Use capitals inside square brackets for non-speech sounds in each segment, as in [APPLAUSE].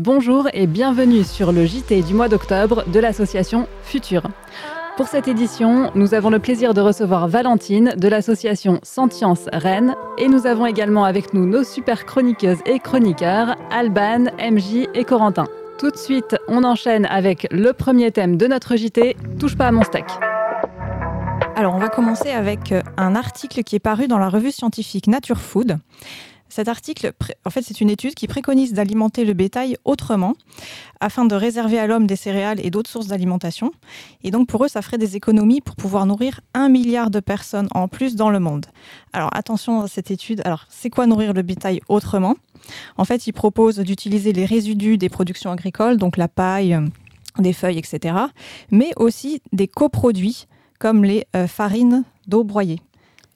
Bonjour et bienvenue sur le JT du mois d'octobre de l'association Future. Pour cette édition, nous avons le plaisir de recevoir Valentine de l'association Sentience Rennes et nous avons également avec nous nos super chroniqueuses et chroniqueurs Alban, MJ et Corentin. Tout de suite, on enchaîne avec le premier thème de notre JT, Touche pas à mon steak. Alors, on va commencer avec un article qui est paru dans la revue scientifique Nature Food. Cet article, en fait, c'est une étude qui préconise d'alimenter le bétail autrement afin de réserver à l'homme des céréales et d'autres sources d'alimentation. Et donc, pour eux, ça ferait des économies pour pouvoir nourrir un milliard de personnes en plus dans le monde. Alors, attention à cette étude. Alors, c'est quoi nourrir le bétail autrement? En fait, ils proposent d'utiliser les résidus des productions agricoles, donc la paille, des feuilles, etc., mais aussi des coproduits comme les euh, farines d'eau broyée.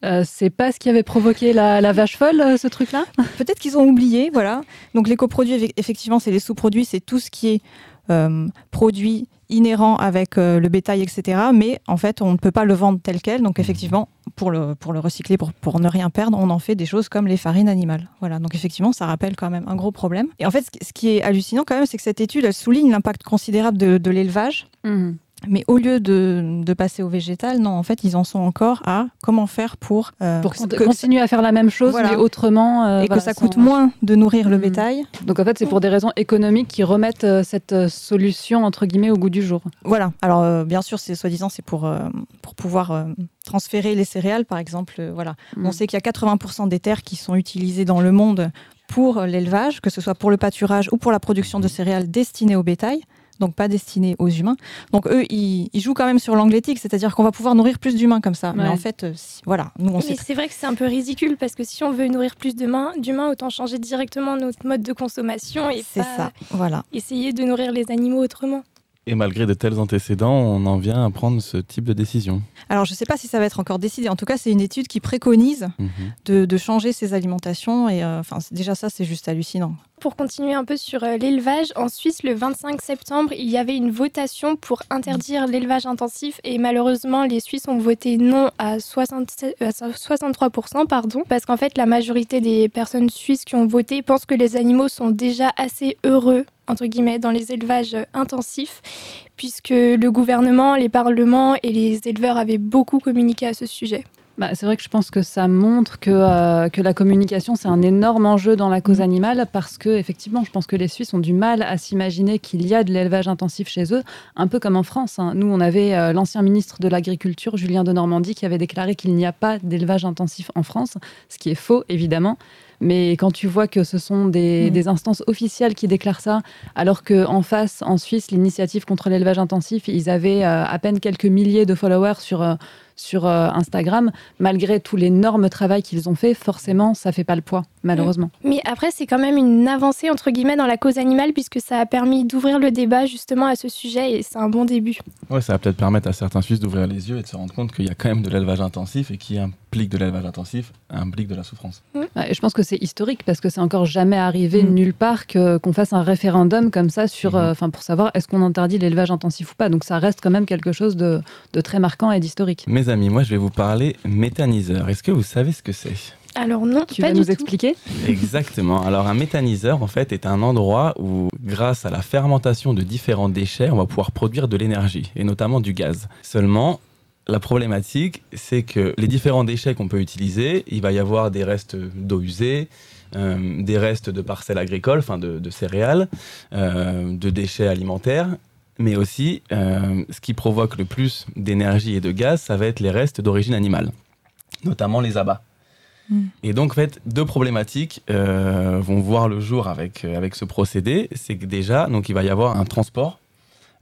Euh, c'est pas ce qui avait provoqué la, vache folle, euh, ce truc-là Peut-être qu'ils ont oublié, voilà. Donc les coproduits, effectivement, c'est les sous-produits, c'est tout ce qui est euh, produit inhérent avec le bétail, etc. Mais en fait, on ne peut pas le vendre tel quel. Donc effectivement, pour le, pour le recycler, pour, pour ne rien perdre, on en fait des choses comme les farines animales. Voilà, donc effectivement, ça rappelle quand même un gros problème. Et en fait, ce qui est hallucinant quand même, c'est que cette étude, elle souligne l'impact considérable de, l'élevage. Mmh. Mais au lieu de, de, passer au végétal, non, en fait, ils en sont encore à comment faire pour, euh, pour continuer à faire la même chose, mais autrement. Euh, et que ça coûte moins de nourrir le hmm. bétail. Donc en fait, c'est pour des raisons économiques qui remettent euh, cette solution, entre guillemets, au goût du jour. Voilà. Alors, bien sûr, c'est soi-disant, c'est pour, pour pouvoir transférer les céréales, par exemple. voilà. Hmm. On sait qu'il y a 80% des terres qui sont utilisées dans le monde pour l'élevage, que ce soit pour le pâturage ou pour la production de céréales destinées au bétail donc pas destiné aux humains. Donc eux, ils, jouent quand même sur l'angle éthique, c'est-à-dire qu'on va pouvoir nourrir plus d'humains comme ça. Mais en fait, euh, voilà, nous on Mais c'est vrai que c'est un peu ridicule parce que si on veut nourrir plus d'humains, autant changer directement notre mode de consommation et pas ça, voilà. essayer de nourrir les animaux autrement. Et malgré de tels antécédents, on en vient à prendre ce type de décision. Alors, je ne sais pas si ça va être encore décidé. En tout cas, c'est une étude qui préconise mhm. de, changer ces alimentations. Et euh, enfin, déjà, ça, c'est juste hallucinant. Pour continuer un peu sur euh, l'élevage, en Suisse, le 25 septembre, il y avait une votation pour interdire l'élevage intensif et malheureusement, les Suisses ont voté non à, 67, à 63%, pardon, parce qu'en fait, la majorité des personnes suisses qui ont voté pensent que les animaux sont déjà assez heureux entre guillemets, dans les élevages intensifs, puisque le gouvernement, les parlements et les éleveurs avaient beaucoup communiqué à ce sujet. Bah, c'est vrai que je pense que ça montre que, euh, que la communication, c'est un énorme enjeu dans la cause mm. animale parce que, effectivement, je pense que les Suisses ont du mal à s'imaginer qu'il y a de l'élevage intensif chez eux, un peu comme en France. Hein. Nous, on avait euh, l'ancien ministre de l'Agriculture, Julien de Normandie, qui avait déclaré qu'il n'y a pas d'élevage intensif en France, ce qui est faux, évidemment. Mais quand tu vois que ce sont des, mm. instances officielles qui déclarent ça, alors qu'en face, en Suisse, l'initiative contre l'élevage intensif, ils avaient euh, à peine quelques milliers de followers sur, sur euh, Instagram, malgré tout l'énorme travail qu'ils ont fait, forcément, ça fait pas le poids, malheureusement. Mais après, c'est quand même une avancée, entre guillemets, dans la cause animale, puisque ça a permis d'ouvrir le débat justement à ce sujet, et c'est un bon début. Ouais, ça va peut-être permettre à certains Suisses d'ouvrir les yeux et de se rendre compte qu'il y a quand même de l'élevage intensif, et qui implique de l'élevage intensif, implique de la souffrance. je pense que c'est historique, parce que c'est encore jamais arrivé mm. nulle part qu'on fasse un référendum comme ça sur, mm-hmm. euh, enfin pour savoir est-ce qu'on interdit l'élevage intensif ou pas. Donc ça reste quand même quelque chose de, de très marquant et d'historique amis, moi je vais vous parler méthaniseur. Est-ce que vous savez ce que c'est? Alors non, tu vas nous expliquer [LAUGHS] Exactement. Alors un méthaniseur en fait est un endroit où grâce à la fermentation de différents déchets, on va pouvoir produire de l'énergie et notamment du gaz. Seulement la problématique, c'est que les différents déchets qu'on peut utiliser, il va y avoir des restes d'eau usée, euh, des restes de parcelles agricoles, enfin de, céréales, euh, de déchets alimentaires, mais aussi euh, ce qui provoque le plus d'énergie et de gaz, ça va être les restes d'origine animale, notamment les abats. Hmm. Et donc, en fait, deux problématiques euh, vont voir le jour avec, euh, avec ce procédé. C'est que déjà, donc, il va y avoir un transport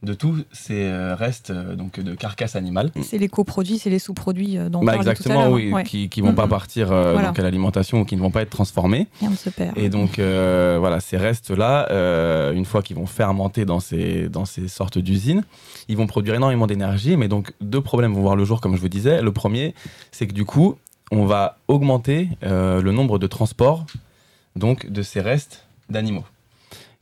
de tous ces euh, restes donc de carcasses animales. C'est les coproduits, c'est les sous-produits euh, dont bah exactement, oui, qui ne vont pas partir à l'alimentation ou qui ne vont pas être transformés. Rien ne se perd. Et donc voilà, ces restes-là, une fois qu'ils vont fermenter dans ces dans ces sortes d'usines, ils vont produire énormément d'énergie. Mais donc deux problèmes vont voir le jour, comme je vous disais. Le premier, c'est que du coup, on va augmenter le nombre de transports donc de ces restes d'animaux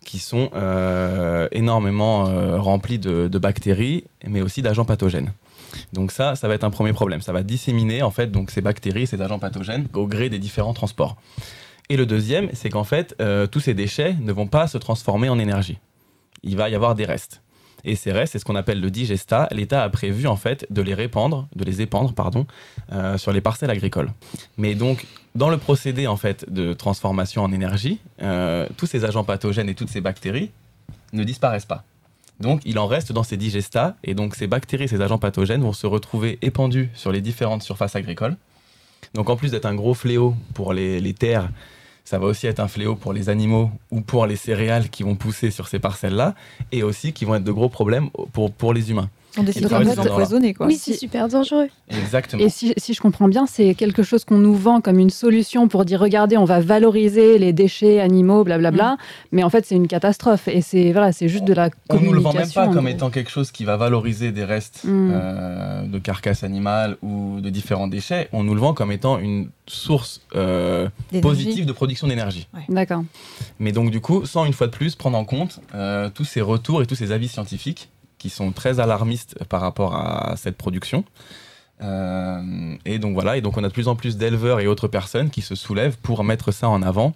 qui sont euh, énormément euh, remplis de, bactéries, mais aussi d'agents pathogènes. Donc ça, ça va être un premier problème. Ça va disséminer en fait donc ces bactéries, ces agents pathogènes au gré des différents transports. Et le deuxième, c'est qu'en fait, euh, tous ces déchets ne vont pas se transformer en énergie. Il va y avoir des restes. Et ces restes, c'est ce qu'on appelle le digesta. L'État a prévu en fait de les répandre, de les épandre, pardon, euh, sur les parcelles agricoles. Mais donc, dans le procédé en fait de transformation en énergie, euh, tous ces agents pathogènes et toutes ces bactéries ne disparaissent pas. Donc, il en reste dans ces digestats, et donc ces bactéries, ces agents pathogènes vont se retrouver épandus sur les différentes surfaces agricoles. Donc, en plus d'être un gros fléau pour les, les terres, ça va aussi être un fléau pour les animaux ou pour les céréales qui vont pousser sur ces parcelles-là, et aussi qui vont être de gros problèmes pour, pour les humains. On décide vraiment donc, de voilà. empoisonner, quoi. Oui, c'est super dangereux. Exactement. Et si, si je comprends bien, c'est quelque chose qu'on nous vend comme une solution pour dire regardez, on va valoriser les déchets animaux, blablabla. Mais en fait, c'est une catastrophe. Et c'est voilà, c'est juste de la On nous le vend même communication. pas comme étant quelque chose qui va valoriser des restes Mm. euh, de carcasses animales ou de différents déchets. On nous le vend comme étant une source euh, positive de production d'énergie. D'accord. Mais donc du coup, sans une fois de plus prendre en compte euh, tous ces retours et tous ces avis scientifiques qui sont très alarmistes par rapport à cette production. Euh, et donc voilà, et donc on a de plus en plus d'éleveurs et autres personnes qui se soulèvent pour mettre ça en avant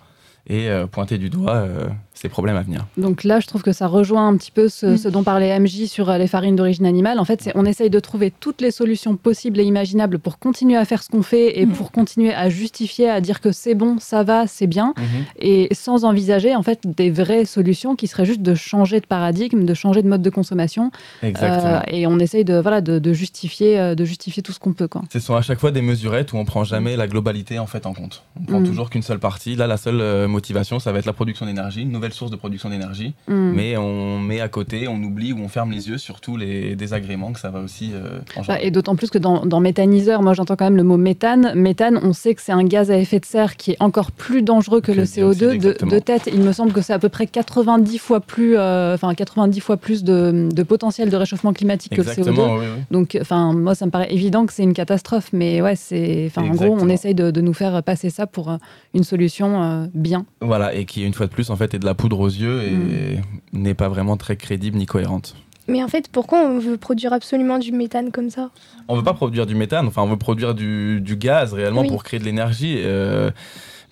et euh, pointer du doigt euh, ces problèmes à venir. Donc là, je trouve que ça rejoint un petit peu ce, Mm. ce dont parlait MJ sur euh, les farines d'origine animale. En fait, on essaye de trouver toutes les solutions possibles et imaginables pour continuer à faire ce qu'on fait et Mm. pour continuer à justifier, à dire que c'est bon, ça va, c'est bien, Mhm. et sans envisager en fait des vraies solutions qui seraient juste de changer de paradigme, de changer de mode de consommation. Exactement. Euh, et on essaye de voilà de, de justifier, euh, de justifier tout ce qu'on peut quoi. Ce sont à chaque fois des mesurettes où on prend jamais la globalité en fait en compte. On prend Mm. toujours qu'une seule partie. Là, la seule motivation, ça va être la production d'énergie, une nouvelle source de production d'énergie. Mm. Mais on met à côté, on oublie ou on ferme les yeux sur tous les désagréments que ça va aussi euh, engendrer. Bah, et d'autant plus que dans, dans méthaniseur, moi j'entends quand même le mot méthane. Méthane, on sait que c'est un gaz à effet de serre qui est encore plus dangereux que Que le le CO2. dioxyde, De, tête, il me semble que c'est à peu près 90 fois plus, euh, enfin 90 fois plus de, de potentiel de réchauffement climatique que le CO2. Exactement, oui, oui. Donc, enfin, moi, ça me paraît évident que c'est une catastrophe, mais ouais, c'est, enfin, en gros, on essaye de, de nous faire passer ça pour euh, une solution euh, bien. Voilà, et qui une fois de plus en fait est de la poudre aux yeux et Mm. n'est pas vraiment très crédible ni cohérente. Mais en fait, pourquoi on veut produire absolument du méthane comme ça? On veut pas produire du méthane, enfin on veut produire du, du gaz réellement Oui. pour créer de l'énergie. euh,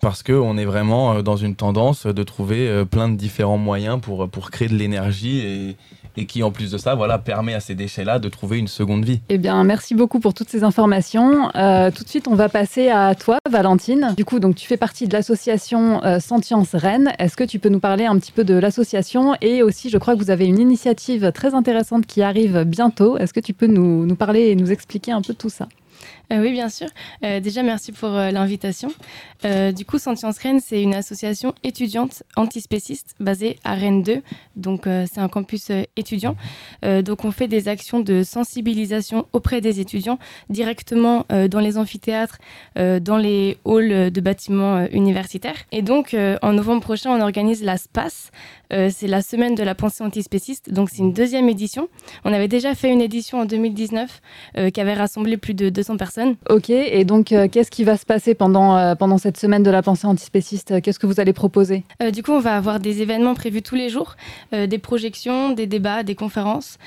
parce qu'on est vraiment euh, dans une tendance de trouver euh, plein de différents moyens pour, pour créer de l'énergie et, et qui en plus de ça voilà, permet à ces déchets-là de trouver une seconde vie. Eh bien, merci beaucoup pour toutes ces informations. Euh, tout de suite, on va passer à toi, Valentine. Du coup, donc, tu fais partie de l'association euh, Sentience Rennes. Est-ce que tu peux nous parler un petit peu de l'association Et aussi, je crois que vous avez une initiative très intéressante qui arrive bientôt. Est-ce que tu peux nous, nous parler et nous expliquer un peu tout ça? Euh, oui, bien sûr. Euh, déjà, merci pour euh, l'invitation. Du coup, Sentience Rennes, c'est une association étudiante antispéciste basée à Rennes 2. Donc, c'est un campus étudiant. Donc, on fait des actions de sensibilisation auprès des étudiants directement dans les amphithéâtres, dans les halls de bâtiments universitaires. Et donc, en novembre prochain, on organise la SPACE. Euh, c'est la semaine de la pensée antispéciste. Donc, c'est une deuxième édition. On avait déjà fait une édition en 2019 euh, qui avait rassemblé plus de 200 personnes. Ok, et donc, euh, qu'est-ce qui va se passer pendant, pendant cette semaine de la pensée antispéciste Qu'est-ce que vous allez proposer? Du coup, on va avoir des événements prévus tous les jours, des projections, des débats, des conférences,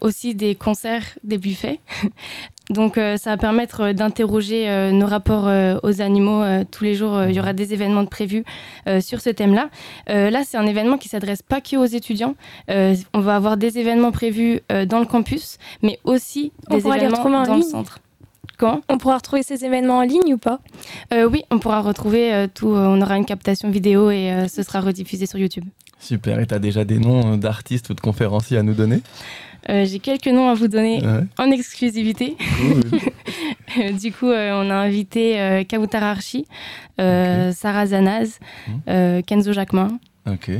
aussi des concerts, des buffets. [LAUGHS] Donc, euh, ça va permettre euh, d'interroger euh, nos rapports euh, aux animaux. euh, tous les jours, euh, il y aura des événements de prévus euh, sur ce thème-là. Euh, là, c'est un événement qui s'adresse pas que aux étudiants. Euh, on va avoir des événements prévus euh, dans le campus, mais aussi On des événements dans le centre. Quand On pourra retrouver ces événements en ligne ou pas? Euh, Oui, on pourra retrouver euh, tout. euh, on aura une captation vidéo et euh, ce sera rediffusé sur YouTube. Super, et tu as déjà des noms d'artistes ou de conférenciers à nous donner? Euh, J'ai quelques noms à vous donner Ouais, en exclusivité. cool. [LAUGHS] du coup, euh, on a invité euh, Archie, euh, Sarah Zanaz, euh, Kenzo Jacquemin. Ok,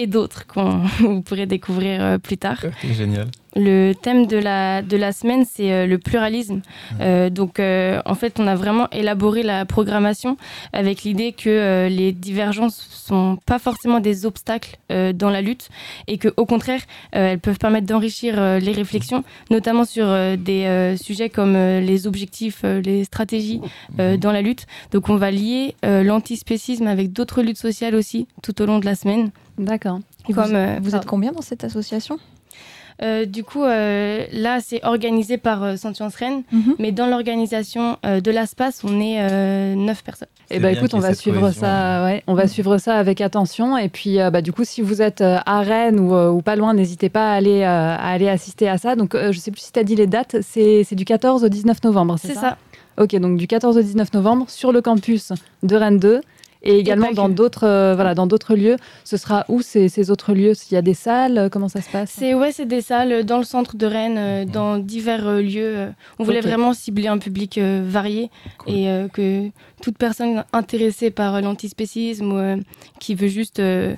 et d'autres qu'on [LAUGHS] vous pourrez découvrir euh, plus tard. ok, génial. Le thème de la, de la semaine, c'est euh, le pluralisme. Euh, donc, euh, en fait, on a vraiment élaboré la programmation avec l'idée que euh, les divergences sont pas forcément des obstacles euh, dans la lutte et que, au contraire, euh, elles peuvent permettre d'enrichir euh, les réflexions, notamment sur euh, des euh, sujets comme euh, les objectifs, euh, les stratégies euh, dans la lutte. Donc, on va lier euh, l'antispécisme avec d'autres luttes sociales aussi tout au long de la semaine. D'accord. Et Comme, vous, euh, vous êtes combien dans cette association? Euh, du coup, euh, là, c'est organisé par euh, Sentience Rennes, Mhm. mais dans l'organisation euh, de l'ASPAS, on est euh, 9 personnes. Eh C'est ben, bien écoute, on va suivre cohésion. ça. Ouais, on va suivre ça avec attention. Et puis, euh, bah, du coup, si vous êtes à Rennes ou, ou pas loin, n'hésitez pas à aller, euh, à aller assister à ça. Donc, euh, je sais plus si tu as dit les dates. C'est du 14 au 19 novembre, c'est C'est ça, ça. Ok, donc du 14 au 19 novembre sur le campus de Rennes 2. Et également dans d'autres euh, voilà, dans d'autres lieux. Ce sera où ces, ces autres lieux? S'il y a des salles, euh, comment ça se passe? C'est ouais, c'est des salles dans le centre de Rennes, euh, Mhm. dans divers euh, lieux. euh. On voulait vraiment cibler un public euh, varié Cool. et euh, que toute personne intéressée par euh, l'antispécisme ou euh, qui veut juste euh,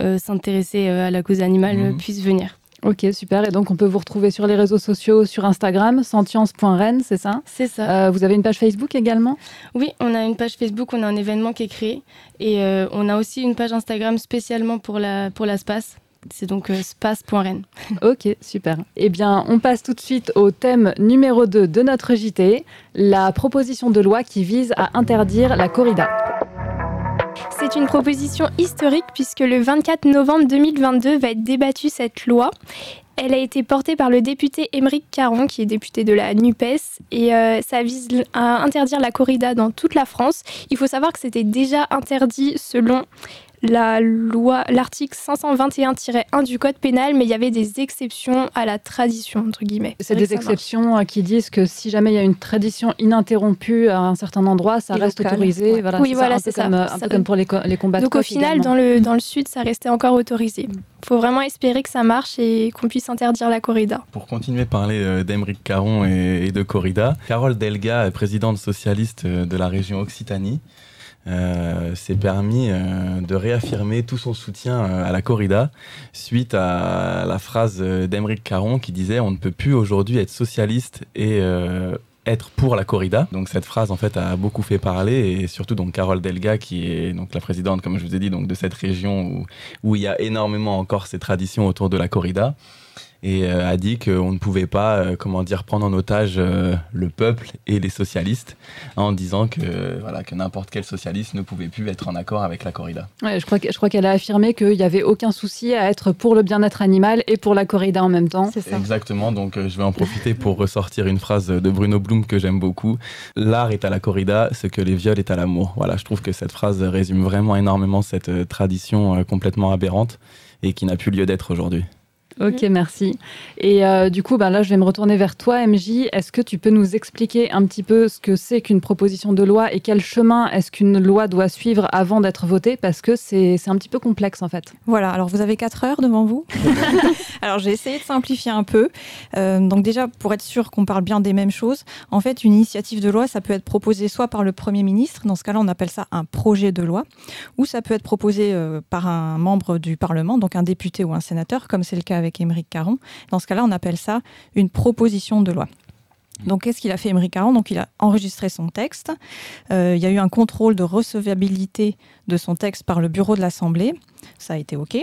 euh, s'intéresser euh, à la cause animale euh, Mhm. puisse venir. Ok, super. Et donc, on peut vous retrouver sur les réseaux sociaux, sur Instagram, sentience.rennes, c'est ça? C'est ça. Euh, Vous avez une page Facebook également? Oui, on a une page Facebook, on a un événement qui est créé et euh, on a aussi une page Instagram spécialement pour la, pour la SPAS. C'est donc euh, space.rennes. [LAUGHS] Ok, super. Eh bien, on passe tout de suite au thème numéro 2 de notre JT, la proposition de loi qui vise à interdire la corrida. C'est une proposition historique puisque le 24 novembre 2022 va être débattue cette loi. Elle a été portée par le député Émeric Caron, qui est député de la NUPES, et euh, ça vise à interdire la corrida dans toute la France. Il faut savoir que c'était déjà interdit selon la loi, l'article 521-1 du Code pénal, mais il y avait des exceptions à la tradition, entre guillemets. C'est des marche. exceptions euh, qui disent que si jamais il y a une tradition ininterrompue à un certain endroit, ça Et reste autorisé. ouais. Voilà, Oui, c'est voilà, un peu c'est ça. Comme, euh, un Ça peu comme pour les, co- les combats de Donc au final, également. dans le, dans le sud, ça restait encore autorisé. faut vraiment espérer que ça marche et qu'on puisse interdire la corrida. Pour continuer à parler euh, d'Emeric Caron et, de corrida, Carole Delga, présidente socialiste de la région Occitanie, euh, s'est permis euh, de réaffirmer tout son soutien euh, à la corrida suite à la phrase euh, d'Emeric Caron qui disait on ne peut plus aujourd'hui être socialiste et euh, être pour la corrida. Donc cette phrase en fait a beaucoup fait parler et surtout donc Carole Delga qui est donc la présidente comme je vous ai dit donc de cette région où il y a énormément encore ces traditions autour de la corrida et euh, a dit qu'on ne pouvait pas, euh, comment dire, prendre en otage euh, le peuple et les socialistes en disant que voilà que n'importe quel socialiste ne pouvait plus être en accord avec la corrida. Ouais, je crois que- je crois qu'elle a affirmé qu'il n'y avait aucun souci à être pour le bien-être animal et pour la corrida en même temps. C'est ça. Exactement, donc euh, je vais en profiter pour ressortir une phrase de Bruno Blum que j'aime beaucoup. L'art est à la corrida, ce que les viols est à l'amour. Voilà, je trouve que cette phrase résume vraiment énormément cette euh, tradition euh, complètement aberrante et qui n'a plus lieu d'être aujourd'hui. Ok, merci. Et euh, du coup, bah, là, je vais me retourner vers toi, MJ. Est-ce que tu peux nous expliquer un petit peu ce que c'est qu'une proposition de loi et quel chemin est-ce qu'une loi doit suivre avant d'être votée? Parce que c'est c'est un petit peu complexe, en fait. Voilà, alors vous avez 4 heures devant vous. [LAUGHS] alors j'ai essayé de simplifier un peu. Euh, donc déjà, pour être sûr qu'on parle bien des mêmes choses, en fait, une initiative de loi, ça peut être proposé soit par le Premier ministre, dans ce cas-là, on appelle ça un projet de loi, ou ça peut être proposé euh, par un membre du Parlement, donc un député ou un sénateur, comme c'est le cas avec Émeric Caron. Dans ce cas-là, on appelle ça une proposition de loi. Donc, qu'est-ce qu'il a fait, Émeric Caron? Donc, il a enregistré son texte. Euh, il y a eu un contrôle de recevabilité de son texte par le bureau de l'Assemblée. Ça a été OK.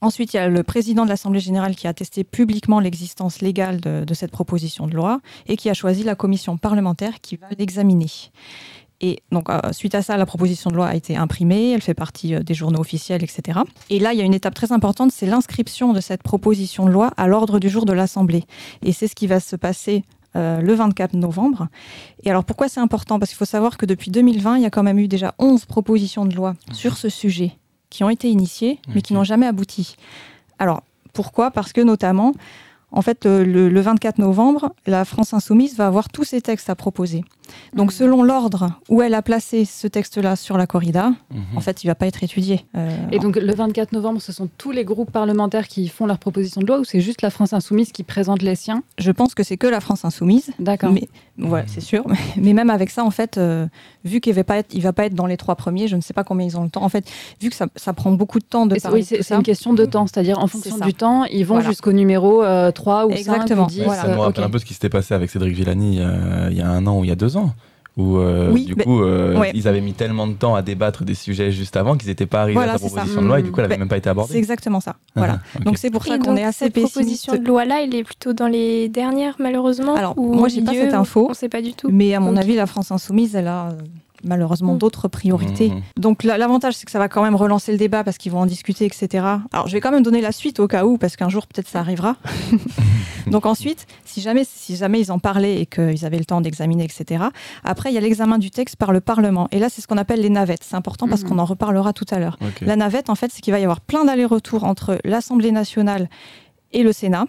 Ensuite, il y a le président de l'Assemblée générale qui a attesté publiquement l'existence légale de, de cette proposition de loi et qui a choisi la commission parlementaire qui va l'examiner. Et donc, euh, suite à ça, la proposition de loi a été imprimée, elle fait partie euh, des journaux officiels, etc. Et là, il y a une étape très importante, c'est l'inscription de cette proposition de loi à l'ordre du jour de l'Assemblée. Et c'est ce qui va se passer euh, le 24 novembre. Et alors, pourquoi c'est important? Parce qu'il faut savoir que depuis 2020, il y a quand même eu déjà 11 propositions de loi sur ce sujet qui ont été initiées, mais qui n'ont jamais abouti. Alors, pourquoi? Parce que notamment, en fait, le, le 24 novembre, la France insoumise va avoir tous ses textes à proposer. Donc, selon l'ordre où elle a placé ce texte-là sur la corrida, en fait, il ne va pas être étudié. Euh, Et donc, le 24 novembre, ce sont tous les groupes parlementaires qui font leur proposition de loi ou c'est juste la France Insoumise qui présente les siens? Je pense que c'est que la France insoumise. D'accord. Mais ouais, c'est sûr. [LAUGHS] Mais, même avec ça, en fait, euh, vu qu'il ne va pas être, il va pas être dans les trois premiers, je ne sais pas combien ils ont le temps. En fait, vu que ça, ça prend beaucoup de temps de Et parler c'est une question de temps, c'est-à-dire en fonction du temps, ils vont Voilà. jusqu'au numéro euh, 3 ou 5 Exactement. ou 10. Voilà. Ça me euh, rappelle un peu ce qui s'était passé avec Cédric Villani il y a un an ou il y a deux ans. Où euh, Oui, du coup, euh, ouais. ils avaient mis tellement de temps à débattre des sujets juste avant qu'ils n'étaient pas arrivés Voilà, à c'est ça. proposition de loi et du coup, elle n'avait même pas été c'est abordée. exactement ça. Ah, Voilà. Donc c'est pour ça qu'on est assez cette pessimiste. proposition de loi-là, elle est plutôt dans les dernières, malheureusement Alors, ou moi, j'ai pas cette info. On ne sait pas du tout. Mais à mon avis, la France insoumise, elle a, euh, malheureusement Mm. d'autres priorités. Mhm. Donc la- l'avantage, c'est que ça va quand même relancer le débat parce qu'ils vont en discuter, etc. Alors je vais quand même donner la suite au cas où, parce qu'un jour peut-être ça arrivera. [LAUGHS] Donc ensuite, si jamais, si jamais ils en parlaient et qu'ils avaient le temps d'examiner, etc. Après, il y a l'examen du texte par le Parlement. Et là, c'est ce qu'on appelle les navettes. C'est important parce qu'on en reparlera tout à l'heure. La navette, en fait, c'est qu'il va y avoir plein d'allers-retours entre l'Assemblée nationale et le Sénat.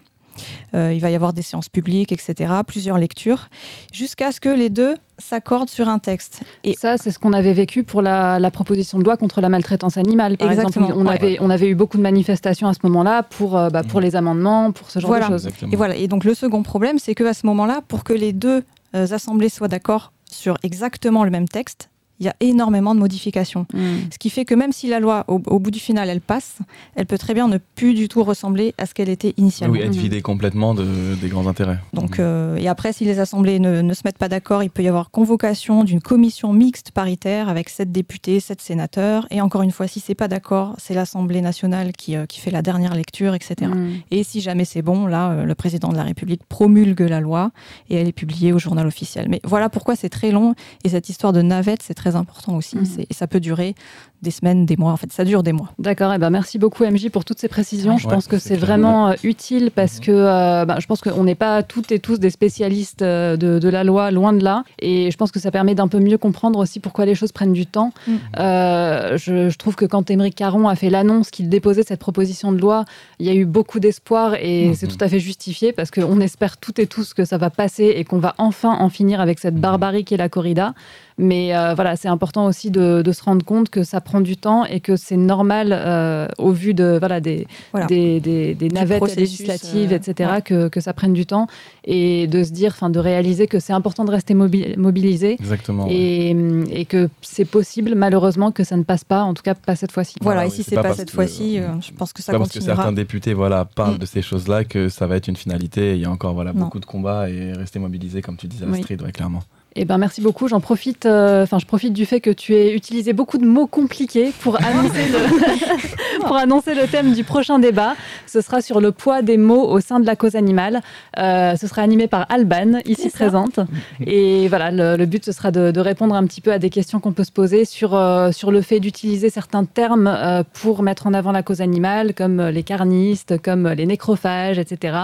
Euh, il va y avoir des séances publiques, etc., plusieurs lectures, jusqu'à ce que les deux s'accordent sur un texte. Et Ça, c'est ce qu'on avait vécu pour la, la proposition de loi contre la maltraitance animale. Par Exactement, exemple, on ouais. avait, on avait eu beaucoup de manifestations à ce moment-là pour, euh, bah, pour les amendements, pour ce genre Voilà. de choses. Exactement. Et voilà. Et donc le second problème, c'est que à ce moment-là, pour que les deux euh, assemblées soient d'accord sur exactement le même texte, il y a énormément de modifications. Mm. Ce qui fait que même si la loi, au, au bout du final, elle passe, elle peut très bien ne plus du tout ressembler à ce qu'elle était initialement. Oui, être Mhm. vidé complètement de, des grands intérêts. Donc, Mhm. euh, et après, si les assemblées ne, ne se mettent pas d'accord, il peut y avoir convocation d'une commission mixte paritaire avec sept députés, sept sénateurs. Et encore une fois, si c'est pas d'accord, c'est l'Assemblée nationale qui, euh, qui fait la dernière lecture, etc. Mm. Et si jamais c'est bon, là, euh, le président de la République promulgue la loi et elle est publiée au journal officiel. Mais voilà pourquoi c'est très long et cette histoire de navette, c'est très important aussi. C'est- Et ça peut durer des semaines, des mois. En fait, ça dure des mois. D'accord, et ben merci beaucoup MJ pour toutes ces précisions. je Ouais, pense que c'est vraiment euh, utile parce Mhm. que euh, bah, je pense qu'on n'est pas toutes et tous des spécialistes euh, de, de la loi, loin de là. Et je pense que ça permet d'un peu mieux comprendre aussi pourquoi les choses prennent du temps. Mm. Euh, je, je trouve que quand Émeric Caron a fait l'annonce qu'il déposait cette proposition de loi, il y a eu beaucoup d'espoir et Mhm. c'est tout à fait justifié parce qu'on espère toutes et tous que ça va passer et qu'on va enfin en finir avec cette Mhm. barbarie qui est la corrida. Mais euh, voilà, c'est important aussi de, de se rendre compte que ça prend du temps et que c'est normal euh, au vu de voilà des Voilà. des, des- des navettes législatives, euh, etc. ouais. Que, que ça prenne du temps et de se dire, enfin, de réaliser que c'est important de rester mobi- mobilisé Exactement. ouais. et, que c'est possible malheureusement que ça ne passe pas, en tout cas pas cette fois-ci. Voilà, Voilà, et oui, si c'est c'est pas pas, cette fois-ci, euh, je pense que ça pas parce que continuera. certains députés voilà, parlent Mm. de ces choses-là que ça va être une finalité. Il y a encore voilà, Non. beaucoup de combats et rester mobilisé, comme tu disais, Oui. Astrid, ouais, clairement. Eh ben merci beaucoup. J'en profite. euh, je profite du fait que tu aies utilisé beaucoup de mots compliqués pour [LAUGHS] annoncer le [LAUGHS] pour annoncer le thème du prochain débat. Ce sera sur le poids des mots au sein de la cause animale. Euh, ce sera animé par Alban, ici présente. Et voilà, le, le but ce sera de, de répondre un petit peu à des questions qu'on peut se poser sur euh, sur le fait d'utiliser certains termes pour mettre en avant la cause animale, comme les carnistes, comme les nécrophages, etc.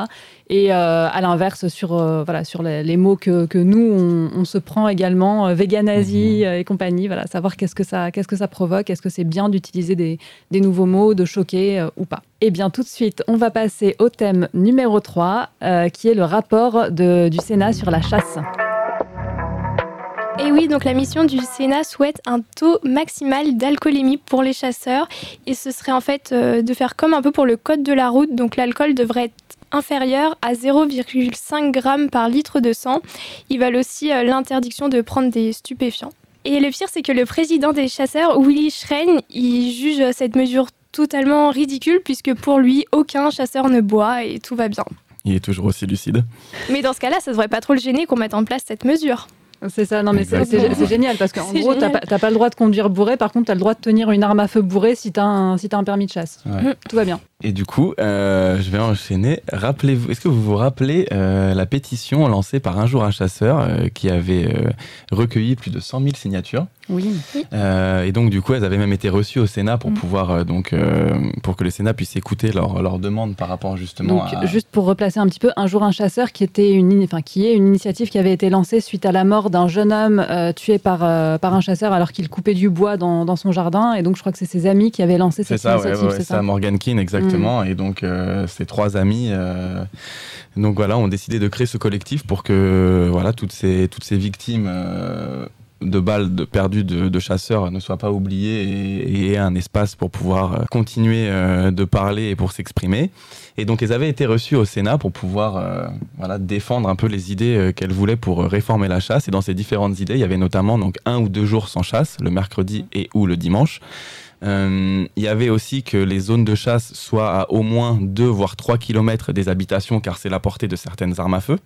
Et à l'inverse, sur, voilà, sur les, les mots que, que nous, on, on se prend également, euh, véganazie Mhm. euh, et compagnie, voilà, savoir qu'est-ce que ça, qu'est-ce que ça provoque, est-ce que c'est bien d'utiliser des, des nouveaux mots, de choquer euh, ou pas. Et bien tout de suite, on va passer au thème numéro 3, euh, qui est le rapport de- du Sénat sur la chasse. Et oui, donc la mission du Sénat souhaite un taux maximal d'alcoolémie pour les chasseurs. Et ce serait en fait euh, de faire comme un peu pour le code de la route. Donc l'alcool devrait être inférieur à 0,5 g par litre de sang. Ils veulent aussi euh, l'interdiction de prendre des stupéfiants. Et le pire, c'est que le président des chasseurs, Willy Schrein, il juge cette mesure totalement ridicule puisque pour lui, aucun chasseur ne boit et tout va bien. Il est toujours aussi lucide. Mais dans ce cas-là, ça devrait pas trop le gêner qu'on mette en place cette mesure. C'est ça, non mais c'est- génial parce qu'en gros, t'as pas, pas le droit de conduire bourré, par contre, t'as le droit de tenir une arme à feu bourré si t'as un, si t'as un permis de chasse. Ouais. Tout va bien. Et du coup, euh, je vais enchaîner. Rappelez-vous, est-ce que vous vous rappelez euh, la pétition lancée par Un jour un chasseur euh, qui avait euh, recueilli plus de 100 000 signatures? Oui. Euh, Et donc, du coup, elles avaient même été reçues au Sénat pour Mm. pouvoir, euh, donc, euh, pour que le Sénat puisse écouter leurs demandes par rapport justement Donc, à. juste pour replacer un petit peu, un jour un chasseur qui était une, enfin, qui est une initiative qui avait été lancée suite à la mort d'un jeune homme euh, tué par, par un chasseur alors qu'il coupait du bois dans, dans son jardin. Et donc, je crois que c'est ses amis qui avaient lancé cette ça, initiative, ouais, c'est c'est ça. Morgan Keane, exactement. Et donc, ces trois amis, donc voilà, ont décidé de créer ce collectif pour que voilà, toutes, ces, toutes ces victimes de balles de, perdues de, chasseurs ne soient pas oubliées et, aient un espace pour pouvoir euh, continuer euh, de parler et pour s'exprimer. Et donc, elles avaient été reçues au Sénat pour pouvoir euh, voilà, défendre un peu les idées qu'elles voulaient pour réformer la chasse. Et dans ces différentes idées, il y avait notamment donc, un ou deux jours sans chasse, le mercredi et ou le dimanche. Euh, il y avait aussi que les zones de chasse soient à au moins 2 voire 3 km des habitations car c'est la portée de certaines armes à feu.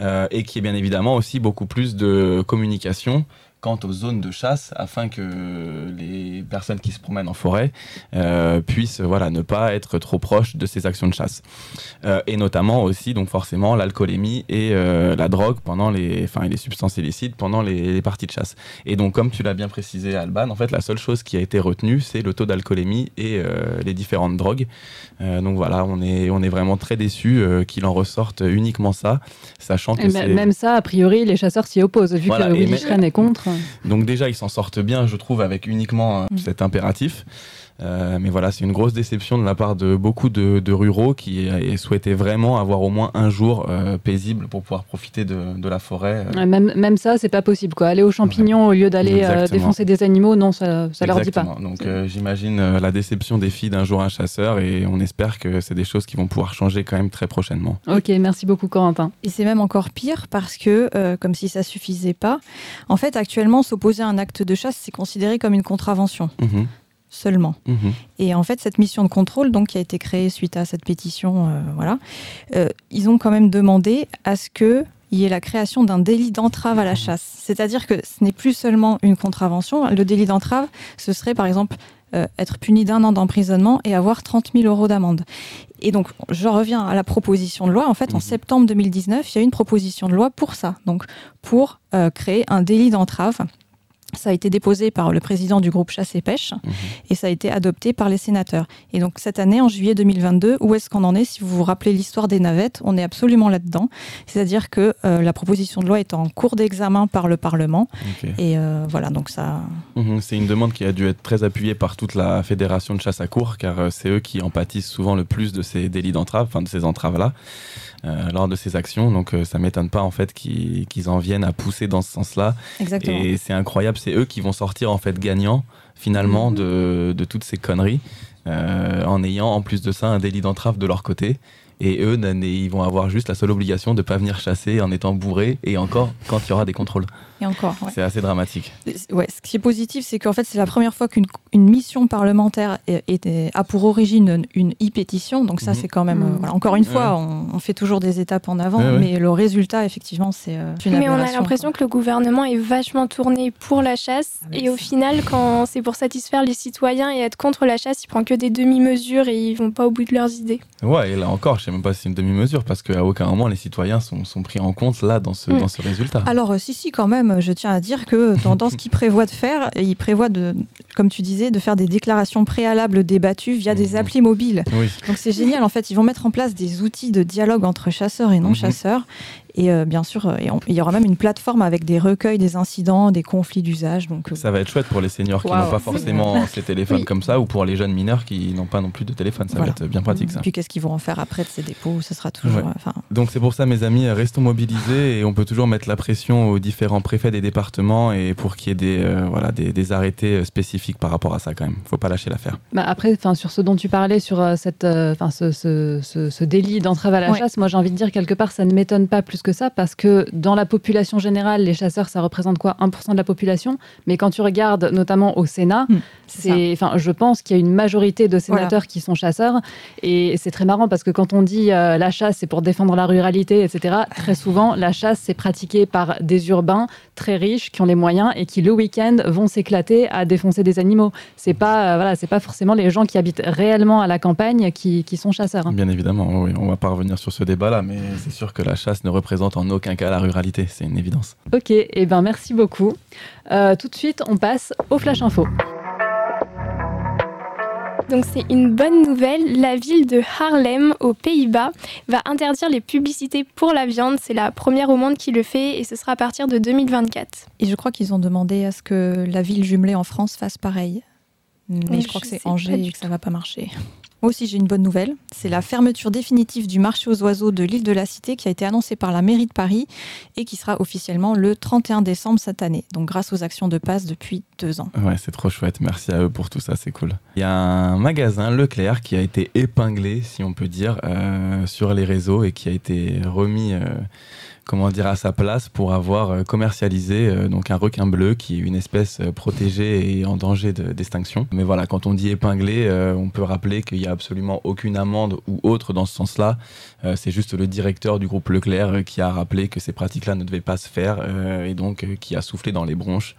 Euh, et qu'il y ait bien évidemment aussi beaucoup plus de communication quant aux zones de chasse afin que les personnes qui se promènent en forêt euh, puissent voilà, ne pas être trop proches de ces actions de chasse. Euh, et notamment aussi, donc forcément, l'alcoolémie et euh, la drogue pendant les, enfin, les substances illicites pendant les, parties de chasse. Et donc, comme tu l'as bien précisé, Alban, en fait, la seule chose qui a été retenue, c'est le taux d'alcoolémie et les différentes drogues. donc voilà, on est, on est vraiment très déçus qu'il en ressorte uniquement ça, sachant que même ça, a priori, les chasseurs s'y opposent, vu que Willy Schren est contre. Donc déjà, ils s'en sortent bien, je trouve, avec uniquement mm. cet impératif. Euh, mais voilà, c'est une grosse déception de la part de beaucoup de, ruraux qui souhaitaient vraiment avoir au moins un jour euh, paisible pour pouvoir profiter de, la forêt. Euh. même, même ça, c'est pas possible. Quoi. Aller aux champignons au lieu d'aller défoncer des animaux, non, ça, ça leur dit pas. Donc j'imagine la déception des filles d'un jour un chasseur et on espère que c'est des choses qui vont pouvoir changer quand même très prochainement. Ok, merci beaucoup Corentin. Et c'est même encore pire parce que, comme si ça suffisait pas, en fait actuellement s'opposer à un acte de chasse, c'est considéré comme une contravention. Mhm seulement. Mhm. Et en fait, cette mission de contrôle, donc, qui a été créée suite à cette pétition, euh, voilà, euh, ils ont quand même demandé à ce que il y ait la création d'un délit d'entrave à la chasse. C'est-à-dire que ce n'est plus seulement une contravention. Le délit d'entrave, ce serait par exemple euh, être puni d'un an d'emprisonnement et avoir 30 000 euros d'amende. Et donc, je reviens à la proposition de loi. En fait, en mhm. septembre 2019, il y a une proposition de loi pour ça, donc pour créer un délit d'entrave ça a été déposé par le président du groupe Chasse et Pêche mhm. et ça a été adopté par les sénateurs. Et donc cette année, en juillet 2022, où est-ce qu'on en est Si vous vous rappelez l'histoire des navettes, on est absolument là-dedans. C'est-à-dire que euh, la proposition de loi est en cours d'examen par le Parlement. Et euh, voilà, donc ça... Mhm. c'est une demande qui a dû être très appuyée par toute la fédération de chasse à cour, car euh, c'est eux qui en pâtissent souvent le plus de ces délits d'entrave, enfin de ces entraves-là. Euh, lors de ces actions. Donc ça m'étonne pas en fait qu'ils en viennent à pousser dans ce sens-là. Et c'est incroyable, c'est eux qui vont sortir en fait gagnants finalement mhm. de, de, toutes ces conneries. Euh, en ayant en plus de ça un délit d'entrave de leur côté. Et eux, ils vont avoir juste la seule obligation de ne pas venir chasser en étant bourrés et encore quand il y aura des contrôles. Et encore, C'est assez dramatique. Ouais, ce qui est positif, c'est qu'en fait, c'est la première fois qu'une mission parlementaire a pour origine une e-pétition. Donc ça, mhm. c'est quand même... Euh, encore une fois, on, fait toujours des étapes en avant, mais le résultat, effectivement, c'est euh, une Mais on a l'impression que le gouvernement est vachement tourné pour la chasse. Ah, et au final, quand c'est pour satisfaire les citoyens et être contre la chasse, il prend que des demi-mesures et ils vont pas au bout de leurs idées. Ouais, et là encore, je sais même pas si c'est une demi-mesure, parce qu'à aucun moment les citoyens sont, sont, pris en compte là dans ce, mm. dans ce résultat. Alors, euh, si, si, quand même, je tiens à dire que dans, ce qu'il prévoit de faire, il prévoit, de, comme tu disais, de faire des déclarations préalables débattues via des mm. applis mobiles. Donc c'est génial, en fait, ils vont mettre en place des outils de dialogue entre chasseurs et non-chasseurs. Et euh, bien sûr, euh, il y aura même une plateforme avec des recueils des incidents, des conflits d'usage. Donc, euh, ça va être chouette pour les seniors qui n'ont pas forcément ces téléphones comme ça, ou pour les jeunes mineurs qui n'ont pas non plus de téléphone. Ça va être bien pratique ça. Et puis qu'est-ce qu'ils vont en faire après de ces dépôts? Ce sera toujours. Donc c'est pour ça, mes amis, restons mobilisés et on peut toujours mettre la pression aux différents préfets des départements et pour qu'il y ait des, voilà, des, arrêtés spécifiques par rapport à ça quand même. Faut pas lâcher l'affaire. Bah après, sur ce dont tu parlais, sur cette, ce, ce, ce, délit d'entrave à la chasse, moi j'ai envie de dire quelque part, ça ne m'étonne pas plus que ça parce que dans la population générale, les chasseurs, ça représente quoi? 1% de la population. Mais quand tu regardes notamment au Sénat, hmm, c'est, enfin, je pense qu'il y a une majorité de sénateurs qui sont chasseurs. Et c'est très marrant parce que quand on dit euh, la chasse, c'est pour défendre la ruralité, etc., très souvent, la chasse, c'est pratiqué par des urbains très riches qui ont les moyens et qui, le week-end, vont s'éclater à défoncer des animaux. C'est pas, euh, voilà, c'est pas forcément les gens qui habitent réellement à la campagne qui, qui sont chasseurs. Bien évidemment, oui, on va pas revenir sur ce débat-là, mais c'est sûr que la chasse ne représente en aucun cas la ruralité, c'est une évidence. Ok, et eh ben merci beaucoup. Euh, tout de suite, on passe au Flash Info. Donc c'est une bonne nouvelle, la ville de Haarlem aux Pays-Bas va interdire les publicités pour la viande. C'est la première au monde qui le fait et ce sera à partir de 2024. Et je crois qu'ils ont demandé à ce que la ville jumelée en France fasse pareil. Mais je crois que c'est Angers et que ça va pas marcher. Moi aussi, j'ai une bonne nouvelle. C'est la fermeture définitive du marché aux oiseaux de l'île de la Cité qui a été annoncée par la mairie de Paris et qui sera officiellement le 31 décembre cette année. Donc, grâce aux actions de passe depuis deux ans. Ouais, c'est trop chouette. Merci à eux pour tout ça. C'est cool. Il y a un magasin Leclerc qui a été épinglé, si on peut dire, euh, sur les réseaux et qui a été remis. Euh, comment dire, à sa place pour avoir commercialisé donc un requin bleu qui est une espèce protégée et en danger d'extinction. Mais voilà, quand on dit épinglé, on peut rappeler qu'il n'y a absolument aucune amende ou autre dans ce sens-là. C'est juste le directeur du groupe Leclerc qui a rappelé que ces pratiques-là ne devaient pas se faire et donc qui a soufflé dans les bronches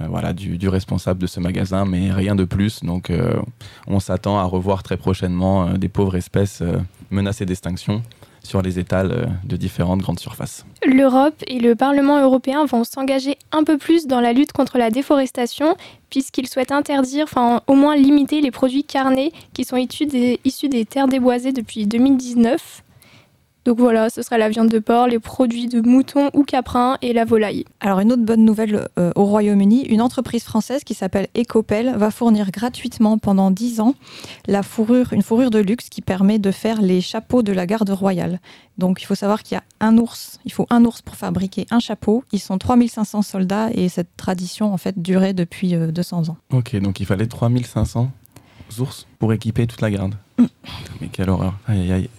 euh, voilà, du, responsable de ce magasin, mais rien de plus. Donc euh, on s'attend à revoir très prochainement euh, des pauvres espèces menacées d'extinction sur les étals de différentes grandes surfaces. L'Europe et le Parlement européen vont s'engager un peu plus dans la lutte contre la déforestation, puisqu'ils souhaitent interdire, enfin au moins limiter les produits carnés qui sont issus des, issus des terres déboisées depuis 2019. Donc voilà, ce sera la viande de porc, les produits de mouton ou caprin et la volaille. Alors une autre bonne nouvelle euh, au Royaume-Uni, une entreprise française qui s'appelle Ecopel va fournir gratuitement pendant 10 ans la fourrure, une fourrure de luxe qui permet de faire les chapeaux de la garde royale. Donc il faut savoir qu'il y a un ours, il faut un ours pour fabriquer un chapeau. Ils sont 3500 soldats et cette tradition en fait durait depuis 200 euh, ans. Ok, donc il fallait 3500 ours pour équiper toute la garde. Mais quelle horreur.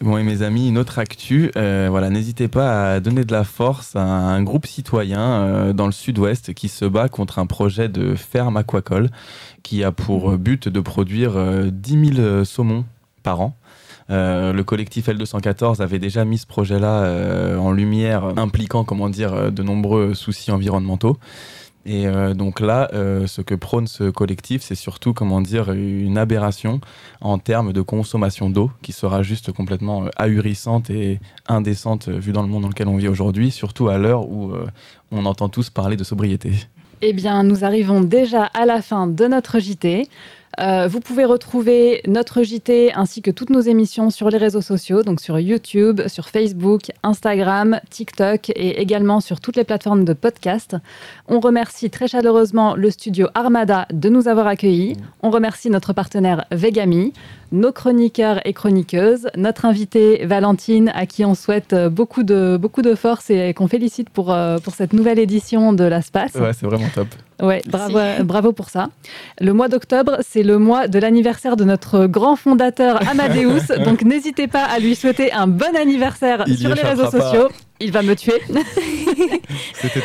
Bon, et mes amis, une autre actu. Euh, voilà, n'hésitez pas à donner de la force à un groupe citoyen euh, dans le sud-ouest qui se bat contre un projet de ferme aquacole qui a pour but de produire 10 euh, 000 saumons par an. le collectif L214 avait déjà mis ce projet-là en lumière, impliquant, comment dire, de nombreux soucis environnementaux. Et euh, donc là, euh, ce que prône ce collectif, c'est surtout, comment dire, une aberration en termes de consommation d'eau qui sera juste complètement euh, ahurissante et indécente vu dans le monde dans lequel on vit aujourd'hui, surtout à l'heure où on entend tous parler de sobriété. Eh bien, nous arrivons déjà à la fin de notre JT. Euh, vous pouvez retrouver notre JT ainsi que toutes nos émissions sur les réseaux sociaux, donc sur YouTube, sur Facebook, Instagram, TikTok et également sur toutes les plateformes de podcast. On remercie très chaleureusement le studio Armada de nous avoir accueillis. On remercie notre partenaire Vegami, nos chroniqueurs et chroniqueuses, notre invitée Valentine à qui on souhaite beaucoup de, beaucoup de force et qu'on félicite pour, euh, pour cette nouvelle édition de la SPAS. Ouais, c'est vraiment top. Ouais, bravo, bravo pour ça. Le mois d'octobre, c'est le mois de l'anniversaire de notre grand fondateur [LAUGHS] Amadeus. donc n'hésitez pas à lui souhaiter un bon anniversaire sur les réseaux sociaux. Il va me tuer. [LAUGHS]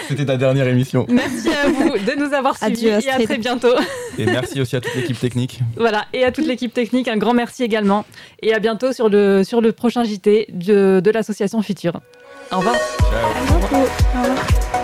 C'était ta dernière émission. Merci à vous de nous avoir suivis et à très bientôt. Et merci aussi à toute l'équipe technique. Voilà, et à toute l'équipe technique, un grand merci également. Et à bientôt sur le, sur le prochain JT de, de l'association Future. Au revoir. Ciao. Au revoir.